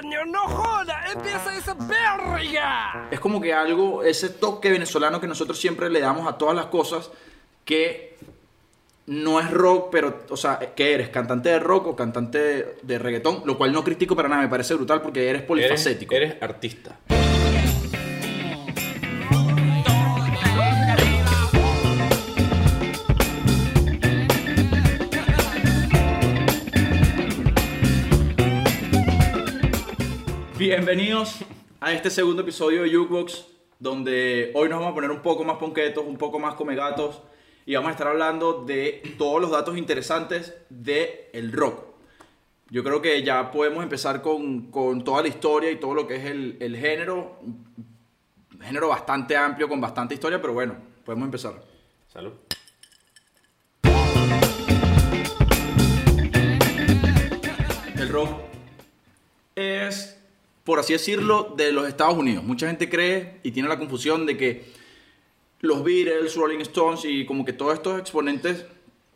coño! ¡No joda! ¡Empieza esa verga! Es como que algo, ese toque venezolano que nosotros siempre le damos a todas las cosas que no es rock, pero, o sea, ¿qué eres? ¿Cantante de rock o cantante de reggaetón? Lo cual no critico para nada, me parece brutal porque eres Eres, polifacético. eres artista. Bienvenidos a este segundo episodio de Jukebox, donde hoy nos vamos a poner un poco más ponquetos, un poco más come gatos, y vamos a estar hablando de todos los datos interesantes del el rock. Yo creo que ya podemos empezar con, con toda la historia y todo lo que es el, el género. Un género bastante amplio, con bastante historia, pero bueno, podemos empezar. Salud. El rock es, por así decirlo, de los Estados Unidos. Mucha gente cree y tiene la confusión de que los Beatles, Rolling Stones y como que todos estos exponentes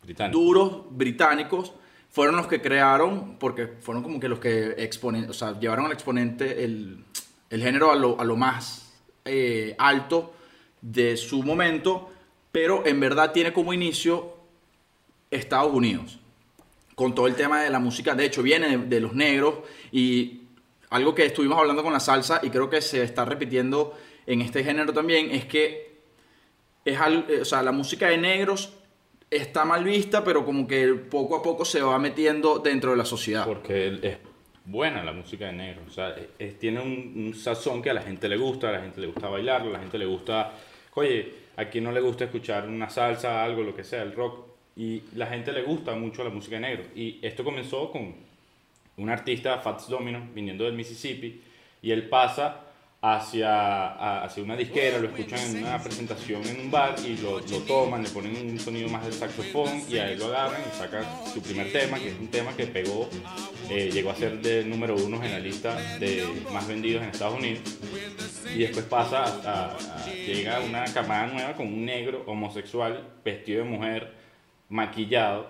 Británico. duros británicos fueron los que crearon, porque fueron como que los que exponen, o sea, llevaron al exponente el, el género a lo, a lo más eh, alto de su momento, pero en verdad tiene como inicio Estados Unidos con todo el tema de la música. De hecho, viene de, de los negros y algo que estuvimos hablando con la salsa y creo que se está repitiendo en este género también es que es al- eh, o sea, la música de negros está mal vista, pero como que poco a poco se va metiendo dentro de la sociedad. Porque es buena la música de negro. O sea, es- tiene un, un sazón que a la gente le gusta, a la gente le gusta bailarlo, a la gente le gusta. Oye, a quien no le gusta escuchar una salsa, algo, lo que sea, el rock. Y la gente le gusta mucho la música de negro. Y esto comenzó con un artista, Fats Domino, viniendo del Mississippi, y él pasa hacia, hacia una disquera, lo escuchan en una presentación en un bar y lo, lo toman, le ponen un sonido más del saxofón y a él lo agarran y sacan su primer tema, que es un tema que pegó, eh, llegó a ser de número uno en la lista de más vendidos en Estados Unidos. Y después pasa a- a- llega una camada nueva con un negro homosexual vestido de mujer, maquillado,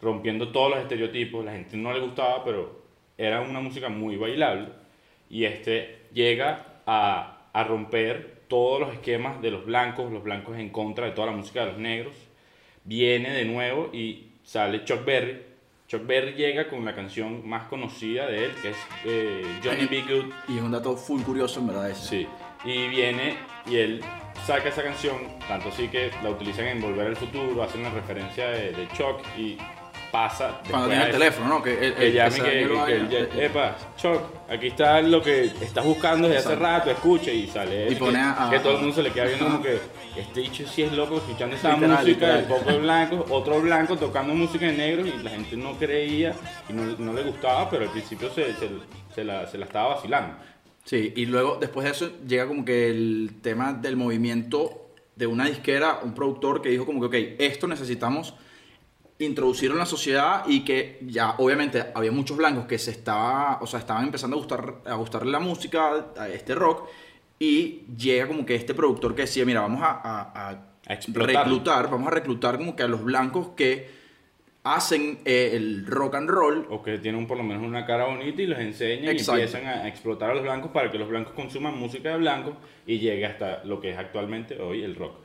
rompiendo todos los estereotipos. La gente no le gustaba, pero era una música muy bailable. Y este llega a, a romper todos los esquemas de los blancos, los blancos en contra de toda la música de los negros. Viene de nuevo y sale Chuck Berry. Chuck Berry llega con la canción más conocida de él, que es eh, Johnny B. Good. Y es un dato full curioso en verdad ese. Sí, y viene y él saca esa canción, tanto así que la utilizan en Volver al Futuro, hacen una referencia de, de Chuck y pasa. Cuando tiene el teléfono, ¿no? Que, el, Que llame que, que- negro que epa, Chuck, aquí está lo que estás buscando desde hace rato, escuche y sale. Y pone que, a- que todo el mundo se le queda viendo como que este dicho sí es loco escuchando esa Literal, música de literal. pocos blancos, otro blanco tocando música de negros y la gente no creía y no, no le gustaba, pero al principio se, se, se la, se la estaba vacilando. Sí, y luego después de eso llega como que el tema del movimiento de una disquera, un productor que dijo como que, ok, esto necesitamos introducirlo en la sociedad y que ya obviamente había muchos blancos que se estaba, o sea, estaban empezando a gustar a gustarle la música, a este rock y llega como que este productor que decía, mira, vamos a, reclutar, vamos a reclutar como que a los blancos que hacen eh, el rock and roll O que tienen por lo menos una cara bonita y los enseñan Exacto. y empiezan a explotar a los blancos para que los blancos consuman música de blancos y llegue hasta lo que es actualmente hoy el rock.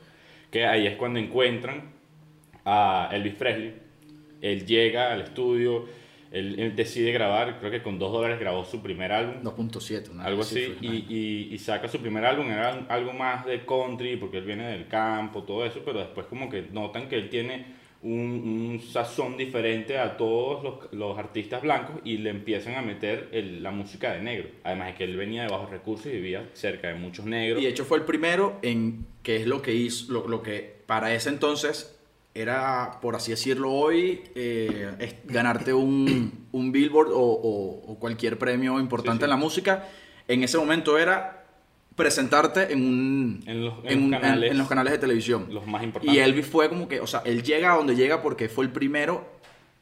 Que ahí es cuando encuentran a Elvis Presley. Él llega al estudio, él, él decide grabar, creo que con dos dólares grabó su primer álbum. 2.7, una Algo así, y, ¿no? y- y saca su primer álbum, era algo más de country, porque él viene del campo, todo eso, pero después como que notan que él tiene un, un sazón diferente a todos los, los artistas blancos y le empiezan a meter el- la música de negro. Además de que él venía de bajos recursos y vivía cerca de muchos negros. Y de hecho fue el primero en que es lo que hizo, lo, lo que para ese entonces era, por así decirlo hoy, eh, es ganarte un, un billboard o, o- o cualquier premio importante Sí, sí. en la música. En ese momento era presentarte en un En los- en en los un- canales- en los canales de televisión. los más importantes. Y Elvis fue como que, o sea, él llega a donde llega porque fue el primero,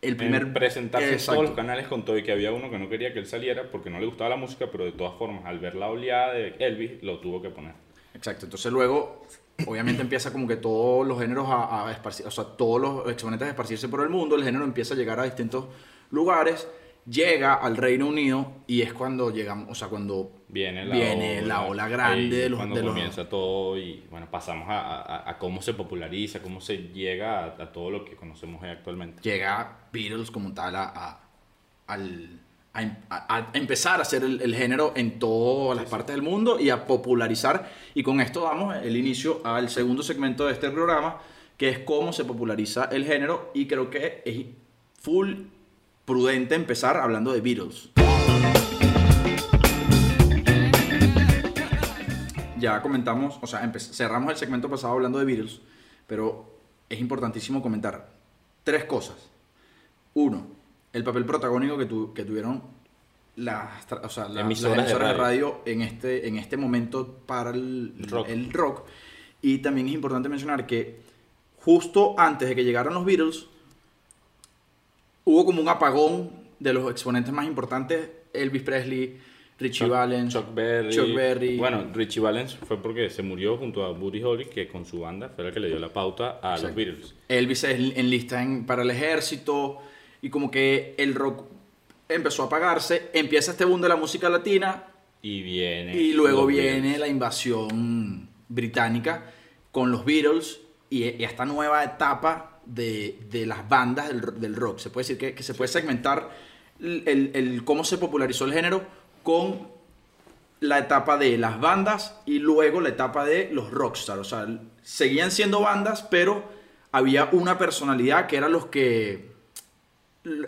el primer presentarse en todos los canales con todo y que había uno que no quería que él saliera porque no le gustaba la música, pero de todas formas, al ver la oleada de Elvis, lo tuvo que poner. Exacto, entonces luego, obviamente empieza como que todos los géneros a, a esparcir, o sea, todos los exponentes a esparcirse por el mundo, el género empieza a llegar a distintos lugares, llega al Reino Unido y es cuando llegamos, o sea, cuando Viene la Viene ola, la ola grande de los- cuando de los- comienza todo y bueno, pasamos a, a- a cómo se populariza, cómo se llega a, todo lo que conocemos hoy actualmente. llega Beatles como tal al- a em- a- a empezar a hacer el, el género en todas las partes del mundo y a popularizar. Y con esto damos el inicio al segundo segmento de este programa, que es cómo se populariza el género. Y creo que es full prudente empezar hablando de Beatles. Ya comentamos, o sea, cerramos el segmento pasado hablando de Beatles, pero es importantísimo comentar tres cosas. Uno, el papel protagónico que, tu- que tuvieron las, o sea, la- las Emisoras emisoras, de de radio en este, en este momento para el Rock. el rock. Y también es importante mencionar que justo antes de que llegaran los Beatles, hubo como un apagón de los exponentes más importantes, Elvis Presley, Richie Chuck- Valens, Chuck Berry. Chuck Berry. Bueno, Richie Valens fue porque se murió junto a Buddy Holly, que con su banda fue la que le dio la pauta a los. Beatles. Elvis enlista en, para el ejército y como que el rock empezó a apagarse, empieza este boom de la música latina Y viene. y luego viene Beatles. la invasión británica con los Beatles y, y esta nueva etapa de, de las bandas del, ro- del rock. Se puede decir que, que se puede segmentar el, el- el cómo se popularizó el género con la etapa de las bandas y luego la etapa de los rockstars. O sea, seguían siendo bandas, pero había una personalidad que era los que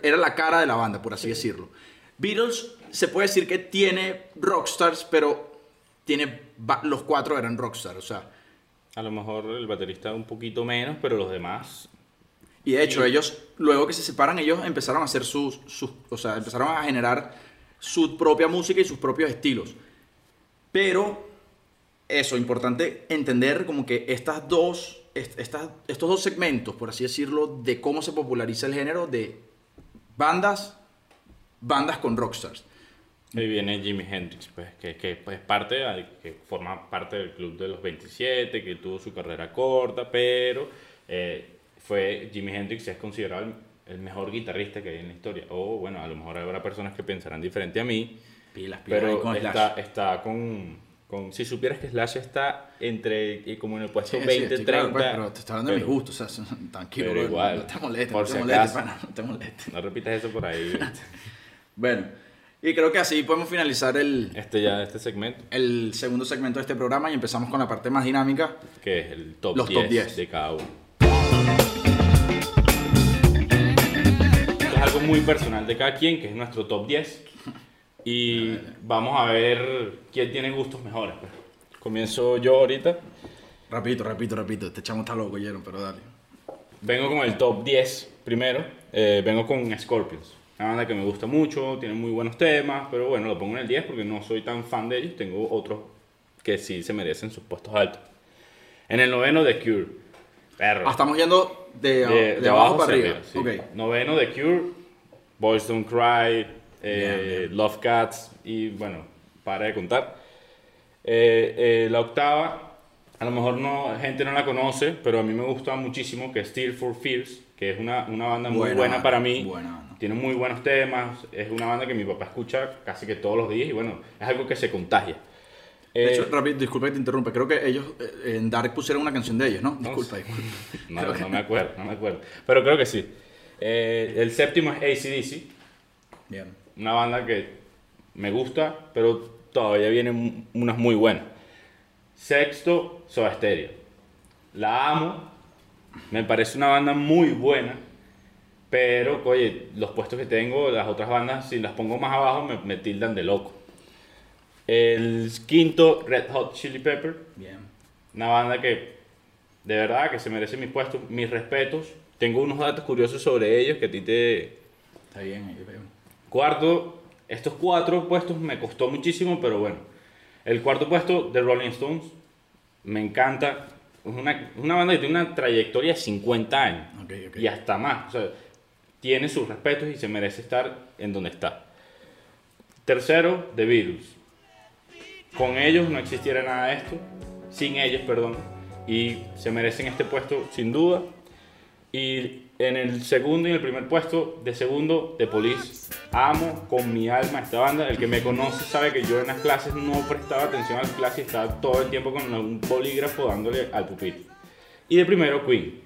era la cara de la banda, por así decirlo. Beatles se puede decir que tiene rockstars, pero tiene los cuatro eran rockstars, o sea, A lo mejor el baterista un poquito menos, pero los demás. y de hecho ellos luego que se separan ellos empezaron a hacer sus, sus o sea, empezaron a generar su propia música y sus propios estilos. Pero eso importante entender como que estas dos est- estas, estos dos segmentos, por así decirlo, de cómo se populariza el género de bandas bandas con rockstars. Ahí viene Jimi Hendrix, pues, que, que pues, parte, al- que forma parte del club de los 27, que tuvo su carrera corta, pero eh, fue Jimi Hendrix es considerado el, el mejor guitarrista que hay en la historia. O bueno, a lo mejor habrá personas que pensarán diferente a mí, Pilas, pilas pero con está, está con, con... Si supieras que Slash está entre, eh, como en el puesto Sí, sí, 20, sí, 30... claro, pues, pero te estoy hablando de mis pero- gustos, o sea, tranquilo, pero igual, no te molestes, no te si pana, no te molestes. No repitas eso por ahí. Bueno, y creo que así podemos finalizar el, Este ya, este segmento, el segundo segmento de este programa y empezamos con la parte más dinámica. que es el top, Los 10, top 10. de cada uno. Esto es algo muy personal de cada quien, que es nuestro top 10. Y vamos a ver quién tiene gustos mejores. pues. Comienzo yo ahorita. Repito, repito, repito, este chamo está loco, Yeron, pero dale. Vengo con el top 10 primero. Eh, vengo con Scorpions. Una banda que me gusta mucho, tiene muy buenos temas, pero bueno, lo pongo en el 10 porque no soy tan fan de ellos. Tengo otros que sí se merecen sus puestos altos. En el noveno, The Cure. Perro. Ah, estamos yendo de, de, de abajo para hacia arriba. sí. Ok. Noveno, The Cure. Boys Don't Cry. Eh. Love Cats. Y bueno, para de contar. Eh, eh, la octava, a lo mejor no, gente no la conoce, pero a mí me gusta muchísimo, que es Steel for Fears, que es una, una banda muy Buena para mí. buena. Tiene muy buenos temas, es una banda que mi papá escucha casi que todos los días y bueno, es algo que se contagia. De Eh, hecho, rápido, disculpa que te interrumpa, creo que ellos eh, en Dark pusieron una canción de ellos, ¿no? Disculpa, disculpa. No, que- no me acuerdo, no me acuerdo. Pero creo que sí. Eh, el séptimo es ACDC, Bien. una banda que me gusta, pero todavía vienen unas muy buenas. Sexto, Soda Stereo. La amo, me parece una banda muy buena, pero, oye, los puestos que tengo, las otras bandas, si las pongo más abajo, me, me tildan de loco. El quinto, Red Hot Chili Pepper. Bien. Una banda que de verdad que se merece mis puestos, mis respetos. Tengo unos datos curiosos sobre ellos que a ti te... Está bien, ahí. Cuarto, estos cuatro puestos me costó muchísimo, pero bueno. El cuarto puesto de Rolling Stones me encanta. Es una, una banda que tiene una trayectoria de 50 años y hasta más. O sea, tiene sus respetos y se merece estar en donde está. Tercero, The Beatles. Con ellos no existiera nada de esto. Sin ellos, perdón. Y se merecen este puesto sin duda. Y En el segundo y en el primer puesto, de segundo, The Police. Amo con mi alma esta banda. El que me conoce sabe que yo en las clases no prestaba atención a las clases y estaba todo el tiempo con un bolígrafo dándole al pupitre. Y de primero, Queen.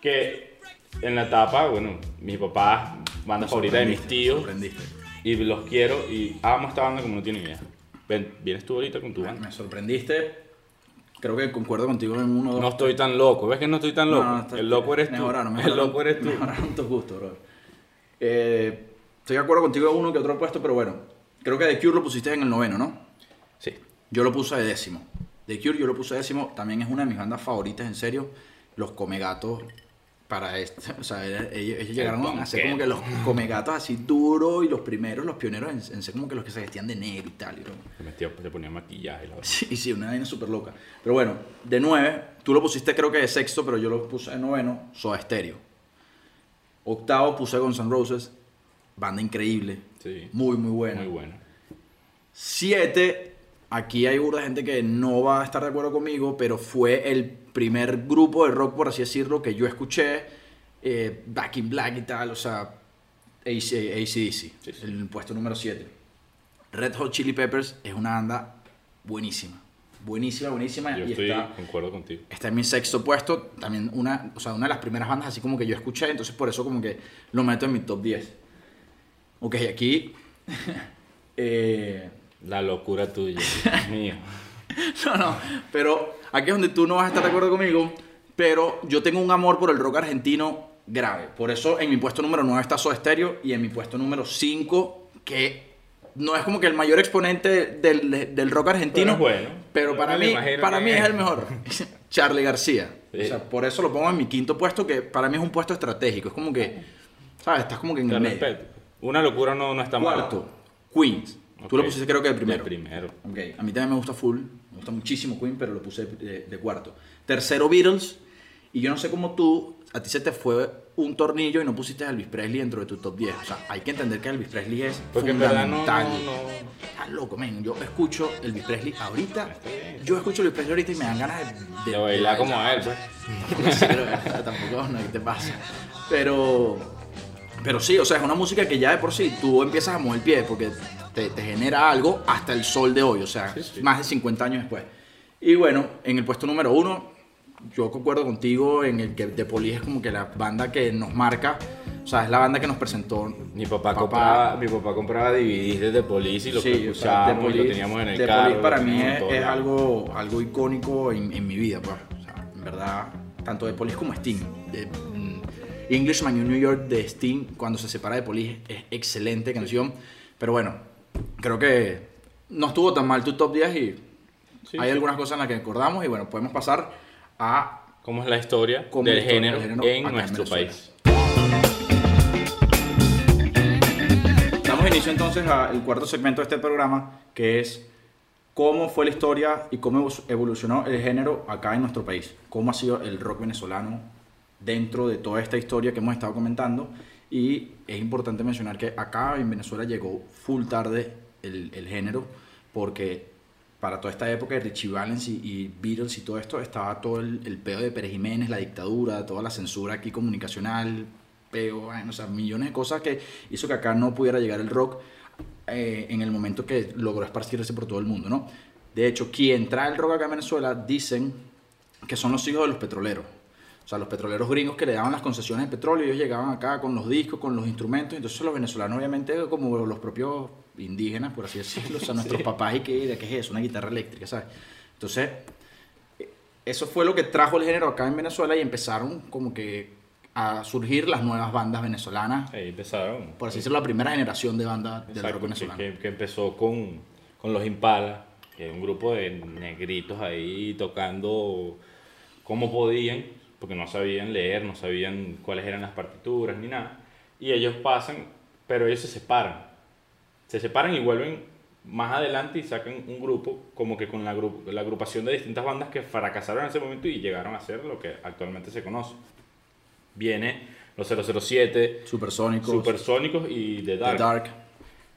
Que en la etapa, bueno, mi papá, banda favorita de mis tíos. Y los quiero y amo esta banda como no tiene idea. Ven, vienes tú ahorita con tu banda. Me sorprendiste. Creo que concuerdo contigo en uno o dos. No estoy tan loco. ¿Ves que no estoy tan loco? No, no, está- el loco eres tú. mejoraron, el loco eres tú. Mejoraron tus gustos, bro. Eh, estoy de acuerdo contigo en uno que otro puesto, pero bueno. Creo que The Cure lo pusiste en el noveno, ¿no? Sí. Yo lo puse de décimo. The Cure yo lo puse de décimo. También es una de mis bandas favoritas, en serio. Los Comegatos para este. O sea, ellos, ellos llegaron a ser como que los Comegatos así duros y los primeros, los pioneros en, en ser como que los que se vestían de negro y tal. y Se metía, se ponía maquillaje. La verdad. Sí, sí, una vaina súper loca. Pero bueno, de nueve, tú lo pusiste creo que de sexto, pero yo lo puse de noveno, Soda Stereo. Octavo puse Guns N' Roses, banda increíble, Sí. muy, muy buena. Muy bueno. Siete, aquí hay burda de gente que no va a estar de acuerdo conmigo, pero fue el primer grupo de rock, por así decirlo, que yo escuché, eh, Back in Black y tal, o sea, AC, ACDC, sí. el puesto número 7. Red Hot Chili Peppers es una banda buenísima, buenísima, buenísima. Yo y estoy, está, contigo. está en mi sexto puesto, también una, o sea, una de las primeras bandas así como que yo escuché, entonces por eso como que lo meto en mi top 10. Ok, aquí... eh, La locura tuya, mío. No, no, pero aquí es donde tú no vas a estar de acuerdo conmigo, pero yo tengo un amor por el rock argentino grave. Por eso en mi puesto número 9 está Soda Stereo y en mi puesto número 5, que no es como que el mayor exponente del, del rock argentino, Pero bueno. pero para mí, para mí es. es el mejor. Charlie García. Sí. O sea, por eso lo pongo en mi quinto puesto, que para mí es un puesto estratégico. Es como que, ¿sabes? Estás como que en Te el medio. respeto. Una locura no, no está mal. Cuarto, Queens. Tú lo pusiste creo que de primero. De primero. Ok, a mí también me gusta full, me gusta muchísimo Queen, pero lo puse de, de cuarto. Tercero Beatles, y yo no sé cómo tú, a ti se te fue un tornillo y no pusiste a Elvis Presley dentro de tu top 10. O sea, hay que entender que Elvis Presley es Porque en verdad no, fundamental. no, no. Estás loco, men. Yo escucho Elvis Presley ahorita, yo escucho Elvis Presley ahorita y me dan ganas de... De bailar como a él, pues. Tampoco, no, ¿qué te pasa? Pero, pero sí, o sea, es una música que ya de por sí tú empiezas a mover el pie porque te, te genera algo hasta el sol de hoy, o sea, Sí, sí. más de 50 años después. Y bueno, en el puesto número uno, yo concuerdo contigo en el que The Police es como que la banda que nos marca, o sea, es la banda que nos presentó. Mi papá, Papá. compraba, mi papá compraba DVDs de The Police y lo Sí, The escuchábamos y lo Police- teníamos en el The carro. Police para mí es, es algo, algo icónico en, en mi vida, pues. O sea, en verdad, tanto de Police como Sting. De, mm, Englishman in New York de Sting, cuando se separa de Police, es excelente canción. Pero bueno, creo que no estuvo tan mal tu top 10 y Sí, hay sí. algunas cosas en las que acordamos y bueno, podemos pasar a ¿Cómo es la historia del género, del género en en nuestro Venezuela. país? Damos inicio entonces al cuarto segmento de este programa, que es cómo fue la historia y cómo evo- evolucionó el género acá en nuestro país. Cómo ha sido el rock venezolano dentro de toda esta historia que hemos estado comentando. Y es importante mencionar que acá en Venezuela llegó full tarde el, el género, porque para toda esta época de Richie Valens y, y Beatles y todo esto, estaba todo el, el peo de Pérez Jiménez, la dictadura, toda la censura aquí comunicacional, peo, bueno, o sea, millones de cosas que hizo que acá no pudiera llegar el rock eh, en el momento que logró esparcirse por todo el mundo, ¿no? De hecho, quien trae el rock acá en Venezuela dicen que son los hijos de los petroleros. O sea, los petroleros gringos que le daban las concesiones de petróleo, ellos llegaban acá con los discos, con los instrumentos, entonces los venezolanos obviamente como los propios indígenas, por así decirlo, o sea, nuestros papás y que, ¿de qué es eso? Una guitarra eléctrica, ¿sabes? Entonces, eh, eso fue lo que trajo el género acá en Venezuela y empezaron como que a surgir las nuevas bandas venezolanas, Ahí empezaron. por así decirlo, la primera generación de bandas del rock venezolano. que- que empezó con, con los Impala, que era un grupo de negritos ahí tocando como podían, porque no sabían leer, no sabían cuáles eran las partituras ni nada. Y ellos pasan, pero ellos se separan. Se separan y vuelven más adelante y sacan un grupo como que con la, gru- la agrupación de distintas bandas que fracasaron en ese momento y llegaron a ser lo que actualmente se conoce. Viene los 007, Supersónicos, Supersónicos y The The Dark. Dark.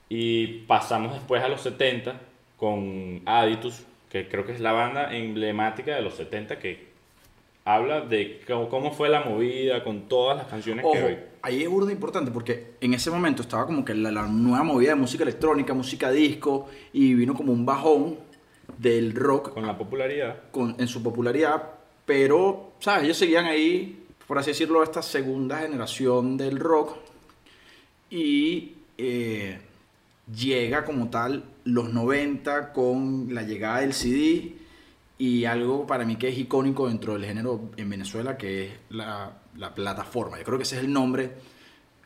Y pasamos después a los 70 con Aditus, que creo que es la banda emblemática de los 70 que habla de cómo, cómo fue la movida con todas las canciones Ojo, que hoy. ahí es burda importante porque en ese momento estaba como que la, la nueva movida de música electrónica, música disco, y vino como un bajón del rock Con la popularidad. con- en su popularidad, pero, ¿sabes? Ellos seguían ahí, por así decirlo, esta segunda generación del rock y eh, llega como tal los 90 con la llegada del CD y algo para mí que es icónico dentro del género en Venezuela, que es la, la plataforma. Yo creo que ese es el nombre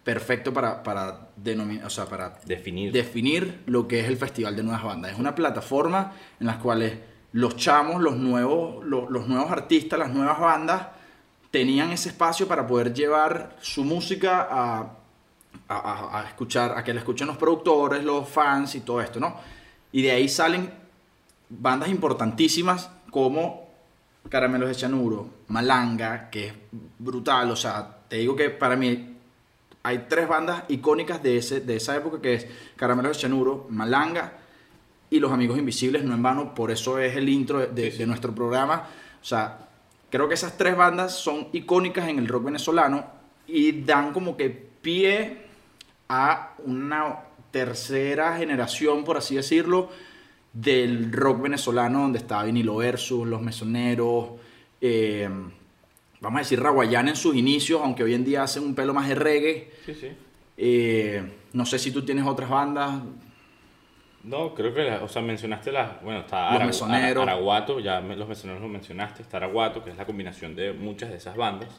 perfecto para, para denominar, o sea, para Definir. definir lo que es el Festival de Nuevas Bandas. Es una plataforma en la cuales los chamos, los nuevos, los, los nuevos artistas, las nuevas bandas, tenían ese espacio para poder llevar su música a- a escuchar, a que la escuchen los productores, los fans y todo esto, ¿no? Y de ahí salen bandas importantísimas como Caramelos de Chanuro, Malanga, que es brutal, o sea, te digo que para mí hay tres bandas icónicas de, ese, de esa época que es Caramelos de Chanuro, Malanga y Los Amigos Invisibles, no en vano, por eso es el intro de, de- de nuestro programa. O sea, creo que esas tres bandas son icónicas en el rock venezolano y dan como que pie a una tercera generación, por así decirlo, del rock venezolano, donde estaba Vinilo Versus, Los Mesoneros, eh, vamos a decir Raguayana en sus inicios, aunque hoy en día hacen un pelo más de reggae. Sí, sí. Eh, no sé si tú tienes otras bandas. No, creo que, la- o sea, mencionaste las, bueno, está Aragu-. Ara- Araguato, ya los mesoneros lo mencionaste, está Araguato, que es la combinación de muchas de esas bandas.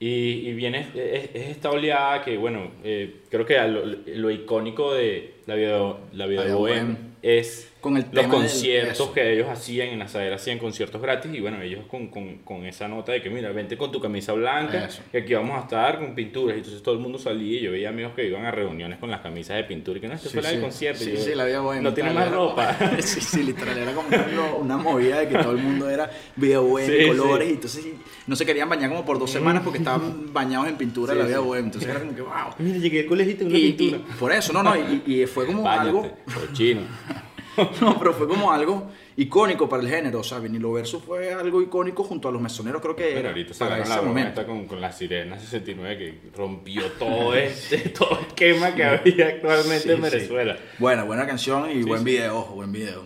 Y, y viene, es, es esta oleada que, bueno, eh, creo que lo, lo icónico de la vida, la vida de bohem. es Con el los del- conciertos que ellos hacían en la sadera, hacían conciertos gratis y bueno, ellos con, con, con esa nota de que mira, vente con tu camisa blanca, Eso. que aquí vamos a estar con pinturas. Y entonces todo el mundo salía y yo veía amigos que iban a reuniones con las camisas de pintura y que no, este Sí, fue sí. concierto. Y Sí, yo, sí, la vida bohem. No tiene más ropa. sí, sí, literal. Era como una- movida de que todo el mundo era video bohem, Sí, colores. Y entonces no se querían bañar como por dos semanas porque estaban bañados en pintura la vida sí. bohem. Entonces era como que, wow. Mira, llegué al colegio y tengo una pintura. y por eso, no, no. Y, y fue como algo. Báñate, cochino. No, pero fue como algo icónico para el género. O sea, Vinilo Versus fue algo icónico junto a los mesoneros, creo que Pero ahorita se para ese la momento. con, con la sirena 69 que rompió todo este todo esquema que había actualmente Sí, en sí. Venezuela. Buena, buena canción y Sí, buen sí. video, ojo, buen video.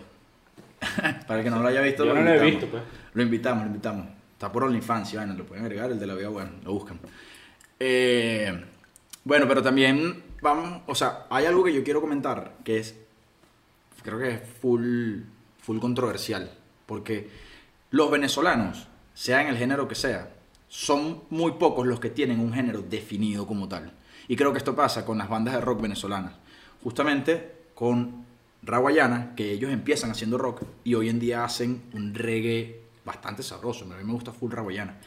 Para el que no lo haya visto, Yo lo no lo he invitamos. visto, pues. Lo invitamos, lo invitamos. Está por OnlyFans, bueno, lo pueden agregar, el de la vida, bueno, lo buscan. Eh, bueno, pero también vamos, o sea, hay algo que yo quiero comentar, que es, creo que es full, full controversial, porque los venezolanos, sea en el género que sea, son muy pocos los que tienen un género definido como tal. Y creo que esto pasa con las bandas de rock venezolanas. Justamente con Raguayana, que ellos empiezan haciendo rock y hoy en día hacen un reggae bastante sabroso. A mí me gusta full Raguayana.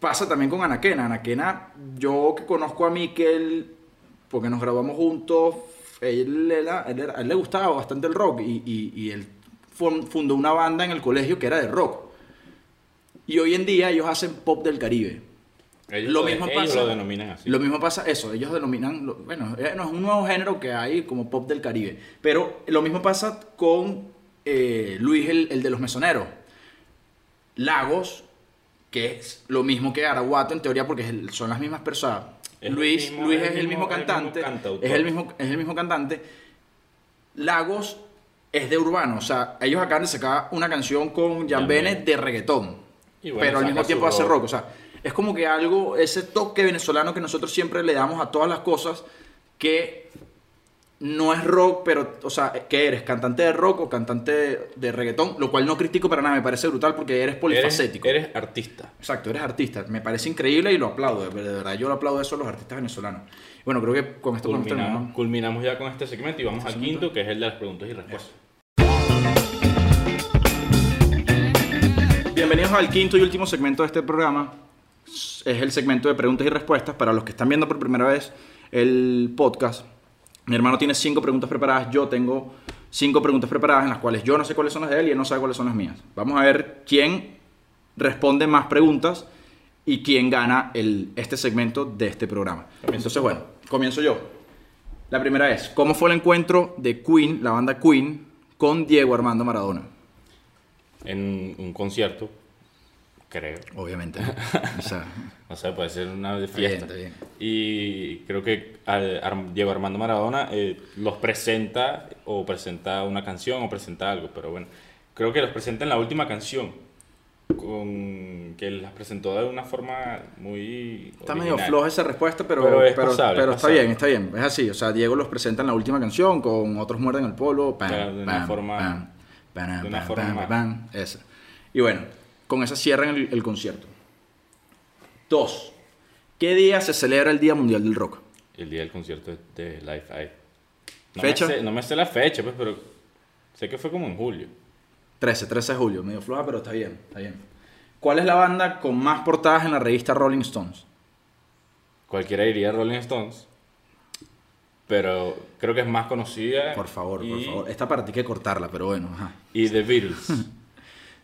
Pasa también con Anaquena. Anaquena, yo que conozco a Mikel, porque nos graduamos juntos, él, era- él era- a él le gustaba bastante el rock y, y- y él fun- fundó una banda en el colegio que era de rock. Y hoy en día ellos hacen pop del Caribe. Ellos, Lo mismo ellos pasa- lo denominan así. Lo mismo pasa, eso, ellos denominan, bueno, eh, no es un nuevo género que hay como pop del Caribe, pero lo mismo pasa con eh, Luis, el, el de los mesoneros. Lagos, que es lo mismo que Araguato en teoría porque son las mismas personas. Es Luis, mismo- Luis es el mismo- cantante, es el mismo, es el mismo cantante. Lagos es de urbano, o sea, ellos acaban de sacar una canción con Jan Bennett de reggaetón, Y bueno, pero al mismo tiempo hace rock, o sea, es como que algo, ese toque venezolano que nosotros siempre le damos a todas las cosas, que no es rock, pero, o sea, que eres cantante de rock o cantante de reggaetón, lo cual no critico para nada, me parece brutal porque eres polifacético. eres artista. Exacto, eres artista, me parece increíble y lo aplaudo, de de verdad, yo lo aplaudo eso a los artistas venezolanos. Bueno, creo que con esto. Culminamos, ¿no? culminamos ya con este segmento y vamos al segmento. quinto, que es el de las preguntas y respuestas. Bienvenidos al quinto y último segmento de este programa. Es el segmento de preguntas y respuestas. Para los que están viendo por primera vez el podcast, mi hermano tiene cinco preguntas preparadas. Yo tengo cinco preguntas preparadas en las cuales yo no sé cuáles son las de él y él no sabe cuáles son las mías. Vamos a ver quién responde más preguntas y quién gana el, este segmento de este programa. Entonces, bueno, comienzo yo. La primera es, ¿cómo fue el encuentro de Queen, la banda Queen, con Diego Armando Maradona? En un concierto creo. Obviamente. o sea, O sea, puede ser una de Está bien, fiesta. está bien. Y creo que Diego Armando Maradona eh, los presenta o presenta una canción o presenta algo, pero bueno, creo que los presenta en la última canción, con que las presentó de una forma muy... está medio floja esa respuesta, pero, Pero pero, es pasable, pero es está pasable. bien, está bien. Es así. O sea, Diego los presenta en la última canción con otros muerden el polvo. Pam, de una pam, forma- pam, de una forma esa. Y bueno, con esa cierran el, el concierto. Dos. ¿Qué día se celebra el Día Mundial del Rock? El día del concierto de Live Aid. No ¿Fecha? Me sé, no me sé la fecha, pues, pero sé que fue como en julio. 13, 13 de julio. Medio floja, pero está bien, está bien. ¿Cuál es la banda con más portadas en la revista Rolling Stones? Cualquiera diría Rolling Stones, pero creo que es más conocida. Por favor, por favor. Esta parte hay que cortarla, pero bueno, ajá. Y The Beatles.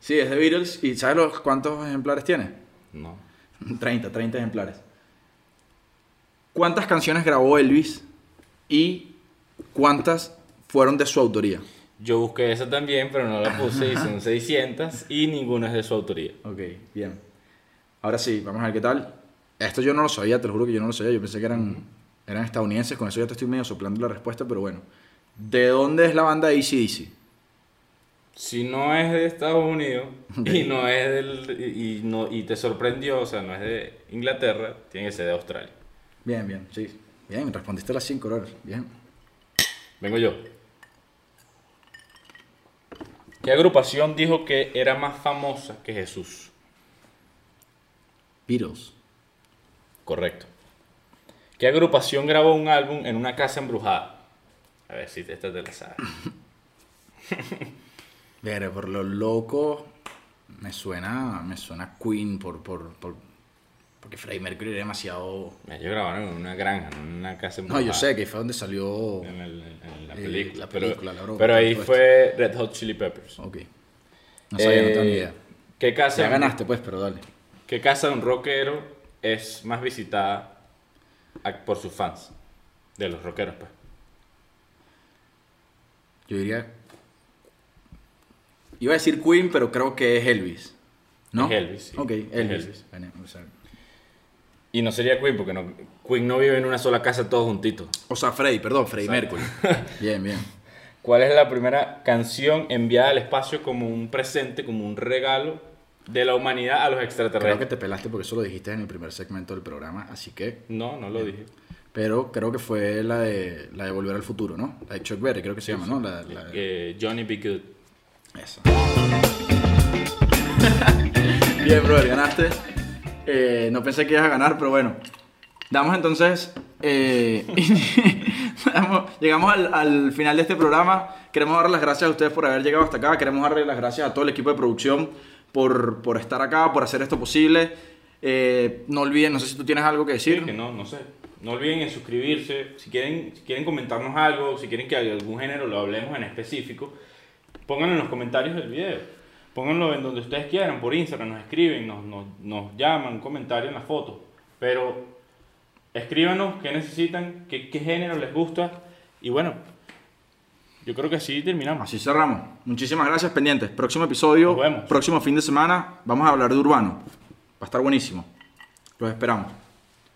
Sí, es de Beatles. ¿Y sabes los cuántos ejemplares tiene? no. 30, 30 ejemplares. ¿Cuántas canciones grabó Elvis y cuántas fueron de su autoría? Yo busqué esa también, pero no la puse y son 600 y ninguna es de su autoría. Ok, bien. Ahora sí, vamos a ver qué tal. Esto yo no lo sabía, te lo juro que yo no lo sabía. Yo pensé que eran, eran estadounidenses, con eso ya te estoy medio soplando la respuesta, pero bueno. ¿De dónde es la banda ACDC? Si no es de Estados Unidos y no es del y, y no y te sorprendió, o sea, no es de Inglaterra, tiene que ser de Australia. Bien, bien, sí. Bien, respondiste las 5 horas. Bien. Vengo yo. ¿Qué agrupación dijo que era más famosa que Jesús? Beatles. Correcto. ¿Qué agrupación grabó un álbum en una casa embrujada? A ver si esta te la sabes. Ver, por lo loco, me suena, me suena Queen por, por, por- porque Freddie Mercury era demasiado... Ellos grabaron en una granja, no en una casa No, yo sé que fue donde salió... En, el- en la Eh, película. la pero- película, la broma, pero ahí fue Red Hot Chili Peppers. Ok. No sabía, no tengo ni Eh, idea. ¿Qué casa, Ya ganaste, pues, pero dale. ¿Qué casa de un rockero es más visitada por sus fans? De los rockeros, pues. Yo diría... Iba a decir Queen, pero creo que es Elvis. ¿No? Es Elvis, sí. Ok, Elvis. Y no sería Queen, porque no, Queen no vive en una sola casa todos juntitos. o sea, Freddie, perdón, Exacto. Mercury. Bien, bien. ¿Cuál es la primera canción enviada al espacio como un presente, como un regalo de la humanidad a los Creo que extraterrestres? te pelaste porque eso lo dijiste en el primer segmento del programa, así que... No, no lo dije. Pero creo que fue la de, la de Volver al Futuro, ¿no? La de Chuck Berry, creo que se llama, ¿no? La, la- Eh, Johnny B. Good. Eso. Bien, brother, ganaste. Eh, no pensé que ibas a ganar, pero bueno. Damos entonces. eh, llegamos al, al final de este programa. Queremos darle las gracias a ustedes por haber llegado hasta acá. Queremos darle las gracias a todo el equipo de producción por, por estar acá, por hacer esto posible. Eh, no olviden, no sé si tú tienes algo que decir. Sí, que no, no sé. No olviden en suscribirse. Si quieren, si quieren comentarnos algo, si quieren que algún género lo hablemos en específico, pónganlo en los comentarios del video. Pónganlo en donde ustedes quieran, por Instagram, nos escriben, nos, nos, nos llaman, un comentario en la foto. Pero escríbanos qué necesitan, qué, qué género les gusta. Y bueno, yo creo que así terminamos. Así cerramos. Muchísimas gracias, pendientes. Próximo episodio, Nos vemos. próximo fin de semana, vamos a hablar de urbano. Va a estar buenísimo. Los esperamos.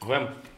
Nos vemos.